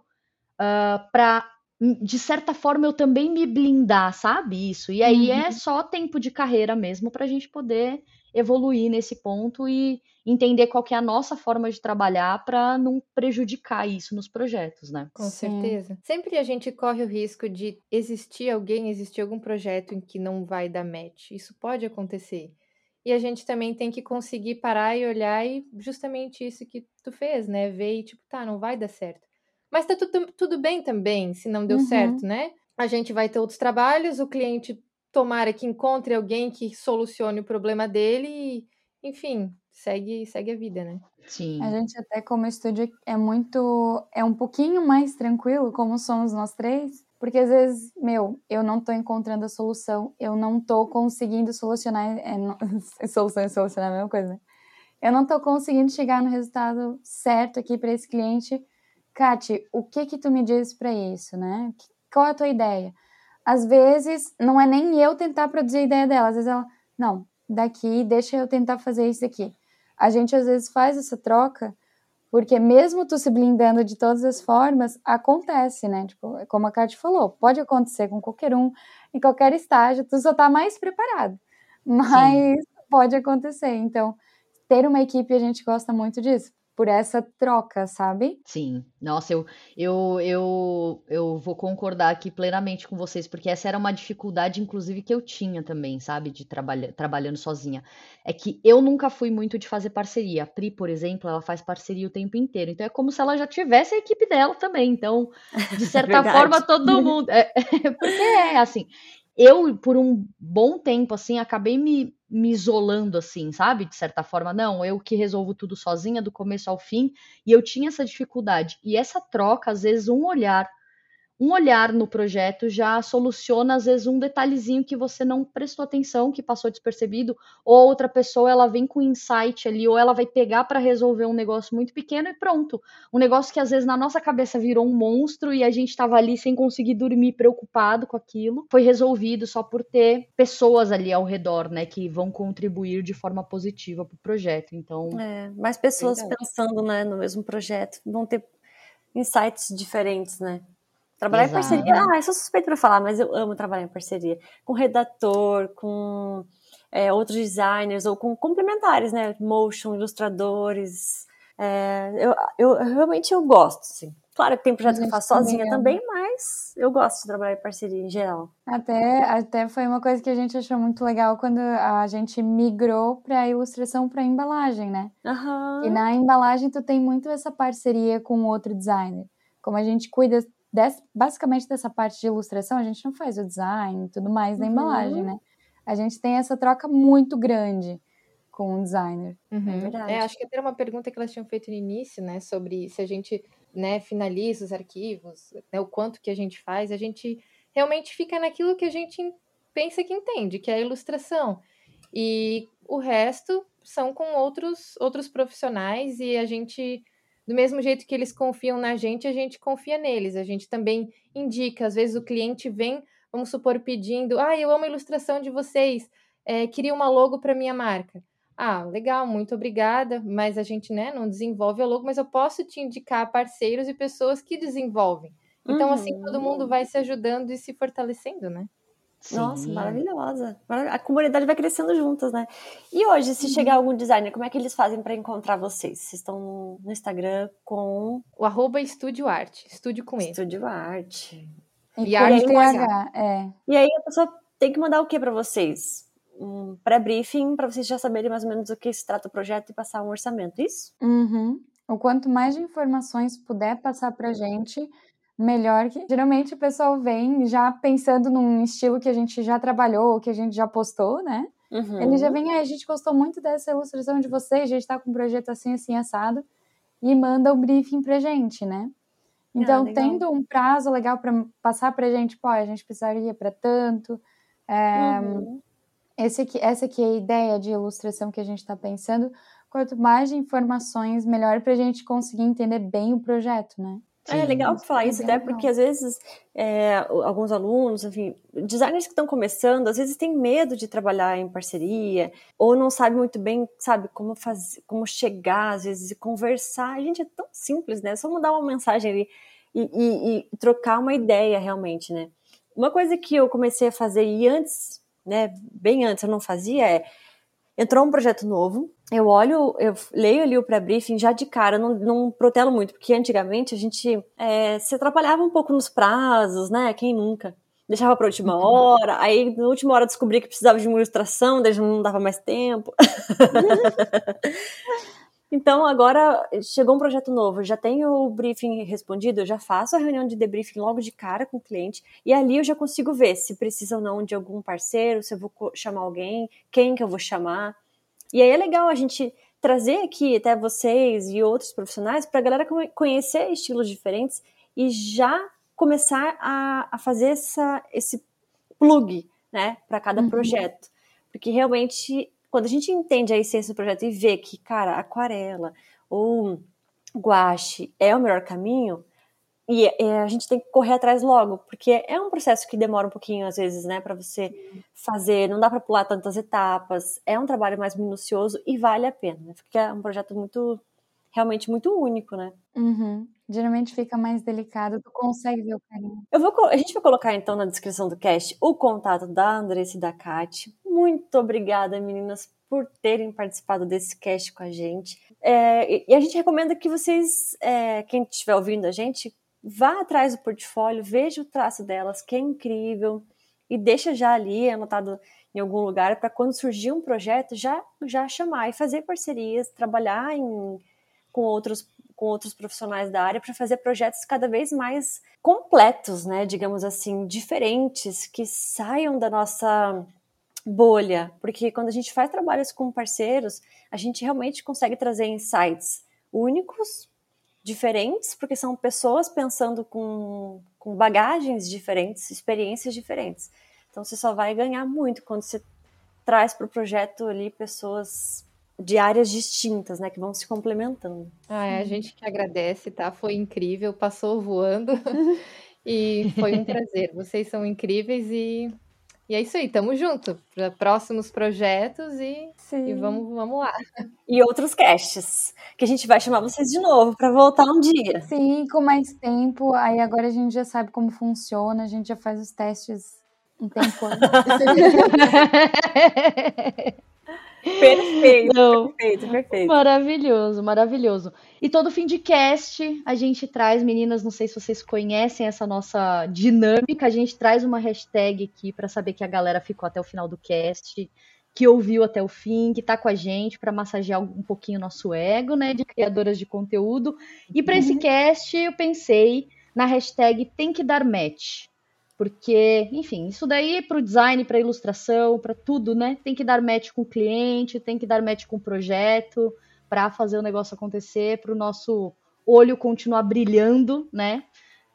A: ah, para de certa forma eu também me blindar, sabe? Isso. E aí é uhum. é só tempo de carreira mesmo para a gente poder evoluir nesse ponto e entender qual que é a nossa forma de trabalhar para não prejudicar isso nos projetos, né?
D: Com Sim. certeza. Sempre a gente corre o risco de existir alguém, existir algum projeto em que não vai dar match. Isso pode acontecer. E a gente também tem que conseguir parar e olhar e justamente isso que tu fez, né? Ver e tipo, tá, não vai dar certo. Mas tá tudo, tudo bem também, se não deu uhum. certo, né? A gente vai ter outros trabalhos, o cliente tomara que encontre alguém que solucione o problema dele e, enfim, segue, segue a vida, né?
C: Sim. A gente até como estúdio é muito, é um pouquinho mais tranquilo, como somos nós três, porque às vezes, meu, eu não tô encontrando a solução, eu não tô conseguindo solucionar, é, não, solução e solucionar é a mesma coisa, né? Eu não tô conseguindo chegar no resultado certo aqui para esse cliente, Kati, o que que tu me diz para isso, né? Qual é a tua ideia? Às vezes, não é nem eu tentar produzir a ideia dela, às vezes ela, não, daqui, deixa eu tentar fazer isso aqui. A gente às vezes faz essa troca, porque mesmo tu se blindando de todas as formas, acontece, né? Tipo, como a Kati falou, pode acontecer com qualquer um, em qualquer estágio, tu só tá mais preparado. Mas Sim. pode acontecer. Então, ter uma equipe, a gente gosta muito disso por essa troca, sabe?
A: Sim. Nossa, eu, eu, eu, eu vou concordar aqui plenamente com vocês, porque essa era uma dificuldade, inclusive, que eu tinha também, sabe, de trabalhar trabalhando sozinha. É que eu nunca fui muito de fazer parceria. A Pri, por exemplo, ela faz parceria o tempo inteiro. Então é como se ela já tivesse a equipe dela também. Então, de certa forma, todo mundo. É, porque é assim eu, por um bom tempo, assim, acabei me, me isolando, assim, sabe? De certa forma, não, eu que resolvo tudo sozinha, do começo ao fim, e eu tinha essa dificuldade. E essa troca, às vezes, um olhar, um olhar no projeto já soluciona às vezes um detalhezinho que você não prestou atenção, que passou despercebido, ou outra pessoa ela vem com insight ali, ou ela vai pegar para resolver um negócio muito pequeno e pronto. Um negócio que às vezes na nossa cabeça virou um monstro e a gente estava ali sem conseguir dormir preocupado com aquilo, foi resolvido só por ter pessoas ali ao redor, né, que vão contribuir de forma positiva para o projeto. Então,
B: é, mais pessoas pensando, né, no mesmo projeto, vão ter insights diferentes, né? Trabalhar Exato. em parceria, ah, eu sou suspeito para falar, mas eu amo trabalhar em parceria com redator, com é, outros designers ou com complementares, né? Motion, ilustradores. É, eu, eu, realmente eu gosto, sim. Claro que tem projetos que eu faço sozinha também, mas eu gosto de trabalhar em parceria em geral.
C: Até, até foi uma coisa que a gente achou muito legal quando a gente migrou para ilustração para embalagem, né?
B: Uhum.
C: E na embalagem tu tem muito essa parceria com outro designer. Como a gente cuida Des, basicamente dessa parte de ilustração, a gente não faz o design e tudo mais da uhum. embalagem, né? A gente tem essa troca muito grande com o designer.
D: Uhum. É verdade. É, acho que até uma pergunta que elas tinham feito no início, né? Sobre se a gente né, finaliza os arquivos, né, o quanto que a gente faz, a gente realmente fica naquilo que a gente pensa que entende, que é a ilustração. E o resto são com outros, outros profissionais e a gente do mesmo jeito que eles confiam na gente, a gente confia neles. A gente também indica, às vezes o cliente vem, vamos supor, pedindo: Ah, eu amo a ilustração de vocês, é, queria uma logo para minha marca. Ah, legal, muito obrigada, mas a gente né, não desenvolve a logo, mas eu posso te indicar parceiros e pessoas que desenvolvem. Então, uhum. assim, todo mundo vai se ajudando e se fortalecendo, né?
B: Sim. Nossa, maravilhosa. A comunidade vai crescendo juntas, né? E hoje, se uhum. chegar algum designer, como é que eles fazem para encontrar vocês? Vocês estão no Instagram com.
D: O arroba Estúdio Arte. Estúdio com E.
B: Estúdio Arte.
C: E, e arte com H. É.
B: E aí a pessoa tem que mandar o que para vocês? Um pré-briefing para vocês já saberem mais ou menos do que se trata o projeto e passar um orçamento, isso?
C: Uhum. O quanto mais de informações puder passar pra gente, melhor que geralmente o pessoal vem já pensando num estilo que a gente já trabalhou, que a gente já postou, né? Uhum. Ele já vem, ah, a gente gostou muito dessa ilustração de vocês, a gente tá com um projeto assim, assim, assado, e manda o briefing pra gente, né? Então, ah, tendo um prazo legal para passar pra gente, pô, a gente precisaria para tanto. É, uhum. esse aqui, essa aqui é a ideia de ilustração que a gente está pensando. Quanto mais informações, melhor para a gente conseguir entender bem o projeto, né?
B: Sim, é legal falar isso, até porque às vezes é, alguns alunos, enfim, designers que estão começando, às vezes têm medo de trabalhar em parceria, ou não sabe muito bem, sabe, como fazer, como chegar, às vezes, e conversar. A gente é tão simples, né? É só mandar uma mensagem ali e, e, e trocar uma ideia realmente, né? Uma coisa que eu comecei a fazer e antes, né, bem antes eu não fazia é entrou um projeto novo, eu olho, eu leio ali o pré-briefing já de cara, não, não protelo muito, porque antigamente a gente é, se atrapalhava um pouco nos prazos, né? Quem nunca? Deixava para última uhum. hora, aí na última hora descobri que precisava de uma ilustração, daí não dava mais tempo. então agora chegou um projeto novo, já tenho o briefing respondido, eu já faço a reunião de debriefing logo de cara com o cliente, e ali eu já consigo ver se precisa ou não de algum parceiro, se eu vou chamar alguém, quem que eu vou chamar. E aí é legal a gente trazer aqui até vocês e outros profissionais para a galera conhecer estilos diferentes e já começar a, a fazer essa, esse plug né, para cada uhum. projeto. Porque realmente, quando a gente entende a essência do projeto e vê que, cara, aquarela ou guache é o melhor caminho, e, e, a gente tem que correr atrás logo, porque é um processo que demora um pouquinho, às vezes, né, para você fazer, não dá para pular tantas etapas, é um trabalho mais minucioso e vale a pena, né, porque é um projeto muito, realmente muito único, né.
C: Uhum. Geralmente fica mais delicado, tu consegue ver o carinho.
B: Eu vou, a gente vai colocar então na descrição do cast o contato da Andressa e da Kate. Muito obrigada, meninas, por terem participado desse cast com a gente. É, e a gente recomenda que vocês, é, quem estiver ouvindo a gente, vá atrás do portfólio, veja o traço delas, que é incrível, e deixa já ali anotado em algum lugar para quando surgir um projeto já já chamar e fazer parcerias, trabalhar em, com outros com outros profissionais da área para fazer projetos cada vez mais completos, né, digamos assim, diferentes, que saiam da nossa bolha, porque quando a gente faz trabalhos com parceiros, a gente realmente consegue trazer insights únicos diferentes, porque são pessoas pensando com, com bagagens diferentes, experiências diferentes. Então você só vai ganhar muito quando você traz para o projeto ali pessoas de áreas distintas, né, que vão se complementando.
D: Ah, é, a gente que agradece, tá? Foi incrível, passou voando e foi um prazer. Vocês são incríveis e e é isso aí, tamo junto para próximos projetos e, e, vamos, vamos lá.
B: E outros casts, que a gente vai chamar vocês de novo para voltar um dia.
C: Sim, com mais tempo. Aí agora a gente já sabe como funciona, a gente já faz os testes um tempo antes.
B: Perfeito, Não. perfeito, perfeito.
A: Maravilhoso, maravilhoso. E todo fim de cast a gente traz, meninas, não sei se vocês conhecem essa nossa dinâmica, a gente traz uma hashtag aqui para saber que a galera ficou até o final do cast, que ouviu até o fim, que tá com a gente para massagear um pouquinho o nosso ego, né, de criadoras de conteúdo. E para esse uhum. cast eu pensei na hashtag tem que dar match porque, enfim, isso daí para o design, para ilustração, para tudo, né? Tem que dar match com o cliente, tem que dar match com o projeto para fazer o negócio acontecer, para o nosso olho continuar brilhando, né?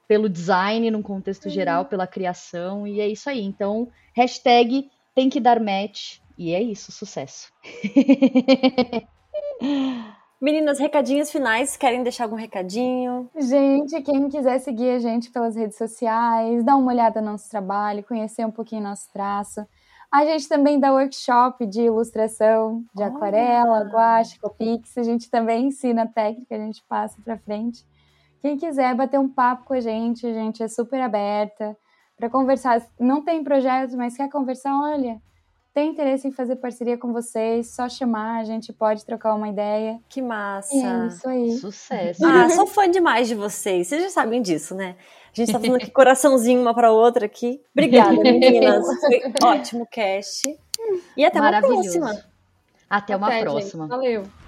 A: Pelo design, num contexto geral, pela criação, e é isso aí. Então, hashtag tem que dar match, e é isso, sucesso.
B: Meninas, recadinhos finais, querem deixar algum recadinho?
C: Gente, quem quiser seguir a gente pelas redes sociais, dar uma olhada no nosso trabalho, conhecer um pouquinho nosso traço. A gente também dá workshop de ilustração, de oh. aquarela, guache, copix. A gente também ensina a técnica, a gente passa para frente. Quem quiser bater um papo com a gente, a gente é super aberta para conversar. Não tem projeto, mas quer conversar? Olha, tem interesse em fazer parceria com vocês, só chamar, a gente pode trocar uma ideia.
B: Que massa!
C: é isso aí.
A: Sucesso.
B: Ah, sou fã demais de vocês. Vocês já sabem disso, né? A gente tá falando aqui coraçãozinho uma para outra aqui. Obrigada, meninas. Foi ótimo cast. E até uma próxima.
A: Até uma até, próxima.
D: Gente. Valeu.